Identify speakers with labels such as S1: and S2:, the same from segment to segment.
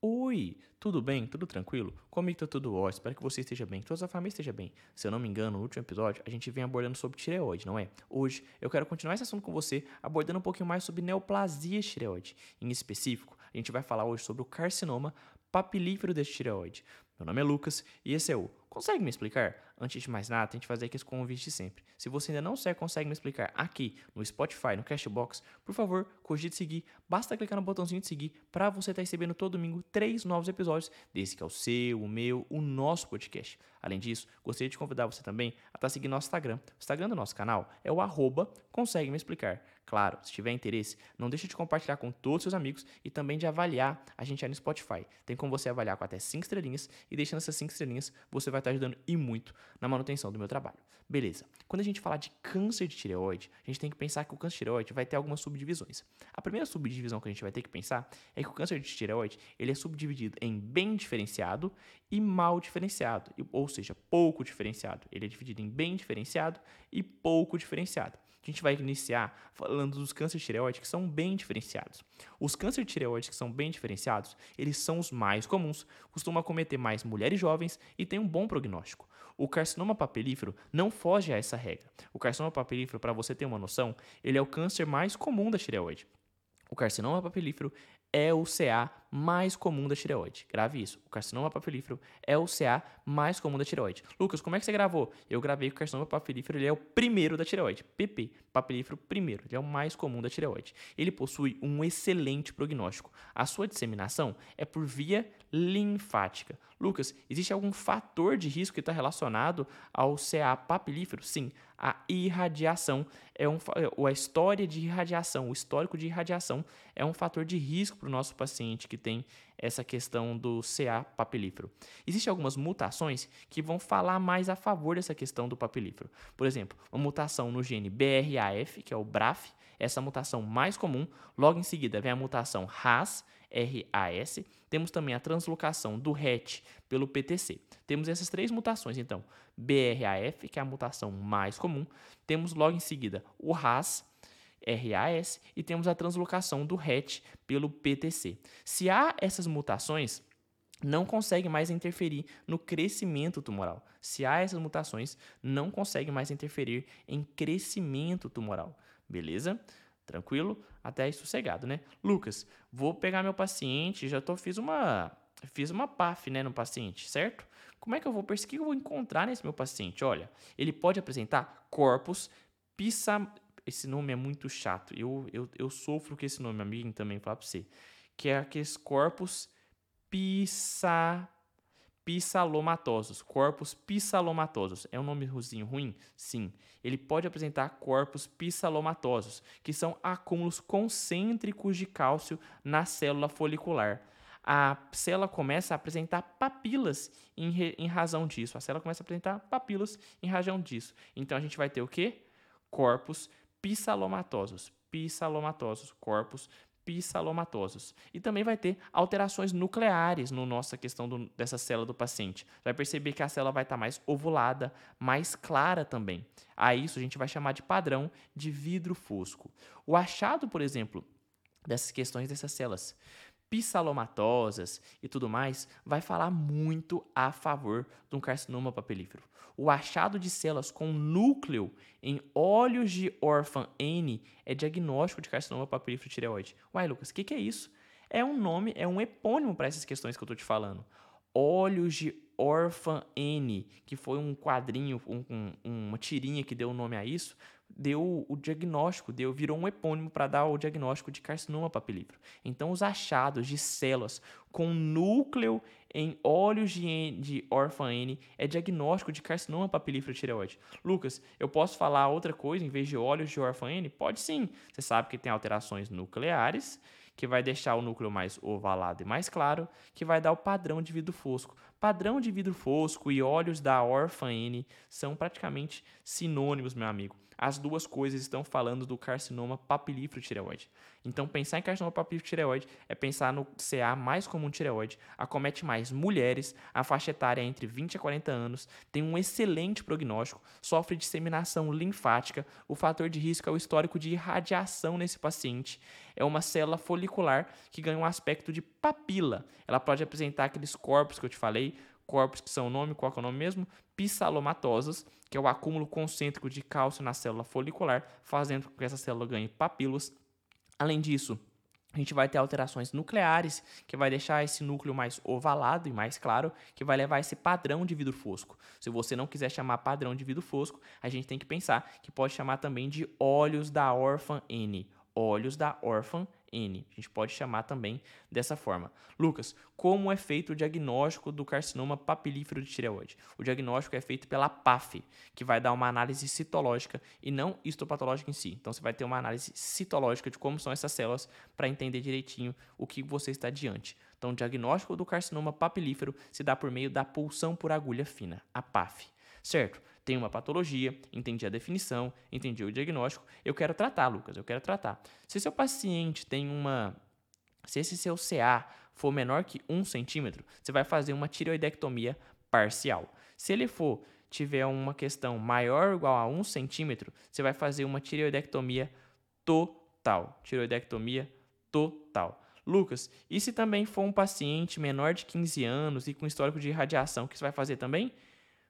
S1: Oi, tudo bem? Tudo tranquilo? Comigo tá tudo ótimo, espero que você esteja bem, que toda a sua família esteja bem. Se eu não me engano, no último episódio a gente vem abordando sobre tireoide, não é? Hoje eu quero continuar esse assunto com você, abordando um pouquinho mais sobre neoplasia tireoide. Em específico, a gente vai falar hoje sobre o carcinoma papilífero deste tireoide. Meu nome é Lucas e esse é o Consegue me explicar? Antes de mais nada, tem que fazer aqui esse convite sempre. Se você ainda não segue, consegue me explicar aqui no Spotify, no Cashbox, por favor, cogite seguir. Basta clicar no botãozinho de seguir para você estar tá recebendo todo domingo três novos episódios desse que é o seu, o meu, o nosso podcast. Além disso, gostaria de convidar você também a estar tá seguindo nosso Instagram. O Instagram do nosso canal é o arroba consegue me explicar. Claro, se tiver interesse, não deixe de compartilhar com todos os seus amigos e também de avaliar a gente aí no Spotify. Tem como você avaliar com até 5 estrelinhas e deixando essas 5 estrelinhas, você vai estar ajudando e muito na manutenção do meu trabalho. Beleza. Quando a gente falar de câncer de tireoide, a gente tem que pensar que o câncer de tireoide vai ter algumas subdivisões. A primeira subdivisão que a gente vai ter que pensar é que o câncer de tireoide, ele é subdividido em bem diferenciado e mal diferenciado, ou seja, pouco diferenciado. Ele é dividido em bem diferenciado e pouco diferenciado. A gente vai iniciar falando dos cânceres de tireoide que são bem diferenciados. Os cânceres de tireoide que são bem diferenciados, eles são os mais comuns, costumam acometer mais mulheres jovens e têm um bom prognóstico. O carcinoma papilífero não foge a essa regra. O carcinoma papilífero, para você ter uma noção, ele é o câncer mais comum da tireoide. O carcinoma papilífero é o CA mais comum da tireoide. Grave isso. O carcinoma papilífero é o CA mais comum da tireoide. Lucas, como é que você gravou? Eu gravei que o carcinoma papilífero ele é o primeiro da tireoide. PP, papilífero primeiro. Ele é o mais comum da tireoide. Ele possui um excelente prognóstico. A sua disseminação é por via linfática. Lucas, existe algum fator de risco que está relacionado ao CA papilífero? Sim, a irradiação é um a história de irradiação, o histórico de irradiação é um fator de risco para o nosso paciente que tem essa questão do CA papilífero. Existem algumas mutações que vão falar mais a favor dessa questão do papilífero. Por exemplo, uma mutação no gene BRAF, que é o BRAF, essa mutação mais comum. Logo em seguida vem a mutação RAS, RAS. Temos também a translocação do RET pelo PTC. Temos essas três mutações, então, BRAF, que é a mutação mais comum. Temos logo em seguida o RAS, RAS, e temos a translocação do RET pelo PTC. Se há essas mutações, não consegue mais interferir no crescimento tumoral. Se há essas mutações, não consegue mais interferir em crescimento tumoral. Beleza? Tranquilo? Até aí sossegado, né? Lucas, vou pegar meu paciente, já tô, fiz uma fiz uma PAF né, no paciente, certo? Como é que eu vou perceber? O que eu vou encontrar nesse meu paciente? Olha, ele pode apresentar corpos pisa... Esse nome é muito chato. Eu, eu, eu sofro com esse nome, amigo, também, falar para você. Que é aqueles corpos pisa pissalomatosos, corpos pissalomatosos. É um nome ruim? Sim. Ele pode apresentar corpos pissalomatosos, que são acúmulos concêntricos de cálcio na célula folicular. A célula começa a apresentar papilas em, em razão disso. A célula começa a apresentar papilas em razão disso. Então a gente vai ter o quê? Corpos pissalomatosos. Pissalomatosos, corpos pissalomatosos. E também vai ter alterações nucleares no nossa questão do, dessa célula do paciente. Vai perceber que a célula vai estar mais ovulada, mais clara também. A isso a gente vai chamar de padrão de vidro fosco. O achado, por exemplo, dessas questões dessas células pissalomatosas e tudo mais, vai falar muito a favor de um carcinoma papilífero. O achado de células com núcleo em óleos de orphan N é diagnóstico de carcinoma papilífero tireoide. Uai, Lucas, o que, que é isso? É um nome, é um epônimo para essas questões que eu estou te falando. Olhos de Orphan N, que foi um quadrinho, um, um, uma tirinha que deu o nome a isso, deu o diagnóstico, deu, virou um epônimo para dar o diagnóstico de carcinoma papilífero. Então, os achados de células com núcleo em óleos de, de N é diagnóstico de carcinoma papilífero tireoide. Lucas, eu posso falar outra coisa em vez de óleos de Orphan N? Pode sim. Você sabe que tem alterações nucleares que vai deixar o núcleo mais ovalado e mais claro, que vai dar o padrão de vidro fosco. Padrão de vidro fosco e óleos da Orphan N são praticamente sinônimos, meu amigo. as duas coisas estão falando do carcinoma papilífero tireoide. Então, pensar em carcinoma papilífero tireoide é pensar no CA mais comum tireoide, acomete mais mulheres, a faixa etária é entre 20 a 40 anos, tem um excelente prognóstico, sofre disseminação linfática, o fator de risco é o histórico de irradiação nesse paciente. É uma célula folicular que ganha um aspecto de papila. Ela pode apresentar aqueles corpos que eu te falei, corpos que são o nome, qual é o nome mesmo? Pissalomatosos, que é o acúmulo concêntrico de cálcio na célula folicular, fazendo com que essa célula ganhe papilos. Além disso, a gente vai ter alterações nucleares, que vai deixar esse núcleo mais ovalado e mais claro, que vai levar esse padrão de vidro fosco. Se você não quiser chamar padrão de vidro fosco, a gente tem que pensar que pode chamar também de olhos da órfã N. Olhos da órfã N. A gente pode chamar também dessa forma. Lucas, como é feito o diagnóstico do carcinoma papilífero de tireoide? O diagnóstico é feito pela PAF, que vai dar uma análise citológica e não histopatológica em si. Então você vai ter uma análise citológica de como são essas células para entender direitinho o que você está diante. Então, o diagnóstico do carcinoma papilífero se dá por meio da pulsão por agulha fina, a PAF. Certo? Tem uma patologia, entendi a definição, entendi o diagnóstico, eu quero tratar, Lucas, eu quero tratar. Se seu paciente tem uma. Se esse seu CA for menor que um centímetro, você vai fazer uma tireoidectomia parcial. Se ele for tiver uma questão maior ou igual a um centímetro, você vai fazer uma tireoidectomia total. Tireoidectomia total. Lucas, e se também for um paciente menor de 15 anos e com histórico de radiação, o que você vai fazer também?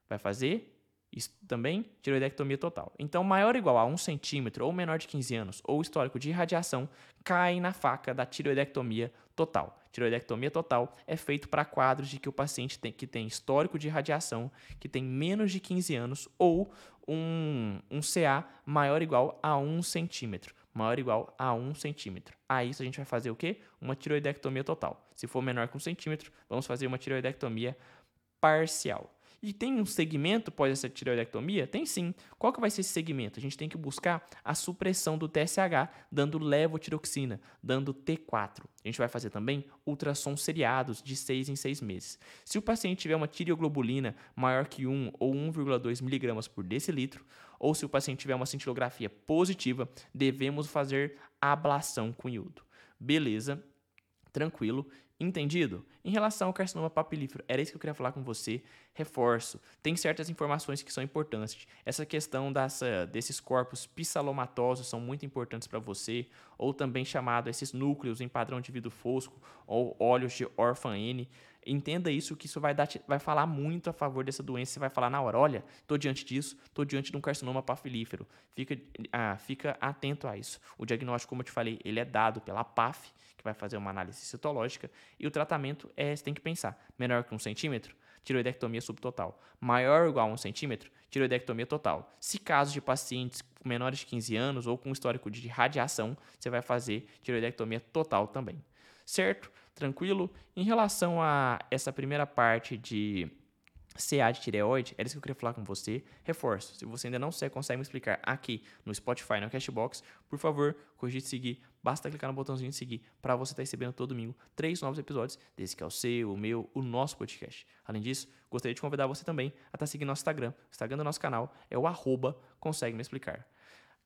S1: Vai fazer isso também, tiroidectomia total. Então, maior ou igual a 1 centímetro ou menor de 15 anos ou histórico de radiação cai na faca da tiroidectomia total. Tiroidectomia total é feito para quadros de que o paciente tem, que tem histórico de radiação, que tem menos de 15 anos ou um, um CA maior ou igual a 1 centímetro. Maior ou igual a 1 centímetro. A isso a gente vai fazer o quê? Uma tiroidectomia total. Se for menor que 1 centímetro, vamos fazer uma tiroidectomia parcial. E tem um segmento pós essa tireoidectomia? Tem sim. Qual que vai ser esse segmento? A gente tem que buscar a supressão do TSH, dando levotiroxina, dando T4. A gente vai fazer também ultrassons seriados de 6 em 6 meses. Se o paciente tiver uma tireoglobulina maior que 1 ou 1,2 mg por decilitro, ou se o paciente tiver uma cintilografia positiva, devemos fazer ablação com iodo. Beleza? Tranquilo. Entendido? Em relação ao carcinoma papilífero, era isso que eu queria falar com você. Reforço, tem certas informações que são importantes. Essa questão dessa, desses corpos pissalomatosos são muito importantes para você, ou também chamado esses núcleos em padrão de vidro fosco, ou óleos de orphan N. Entenda isso, que isso vai, dar, vai falar muito a favor dessa doença. Você vai falar na hora, olha, estou diante disso, estou diante de um carcinoma papilífero. Fica, ah, fica atento a isso. O diagnóstico, como eu te falei, ele é dado pela PAF, que vai fazer uma análise citológica, e o tratamento é, você tem que pensar, menor que um centímetro, tiroidectomia subtotal. Maior ou igual a um centímetro, tiroidectomia total. Se casos de pacientes menores de 15 anos ou com histórico de radiação, você vai fazer tiroidectomia total também. Certo? Tranquilo? Em relação a essa primeira parte de CA de tireoide, era isso que eu queria falar com você. Reforço, se você ainda não consegue me explicar aqui no Spotify, no Cashbox, por favor, cogite seguir. Basta clicar no botãozinho de seguir para você estar tá recebendo todo domingo três novos episódios, desse que é o seu, o meu, o nosso podcast. Além disso, gostaria de convidar você também a estar tá seguindo nosso Instagram. O Instagram do nosso canal é o arroba consegue me explicar.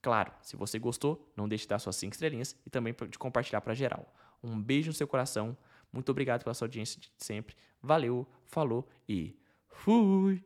S1: Claro, se você gostou, não deixe de dar suas 5 estrelinhas e também de compartilhar para geral. Um beijo no seu coração. Muito obrigado pela sua audiência de sempre. Valeu, falou e Fui!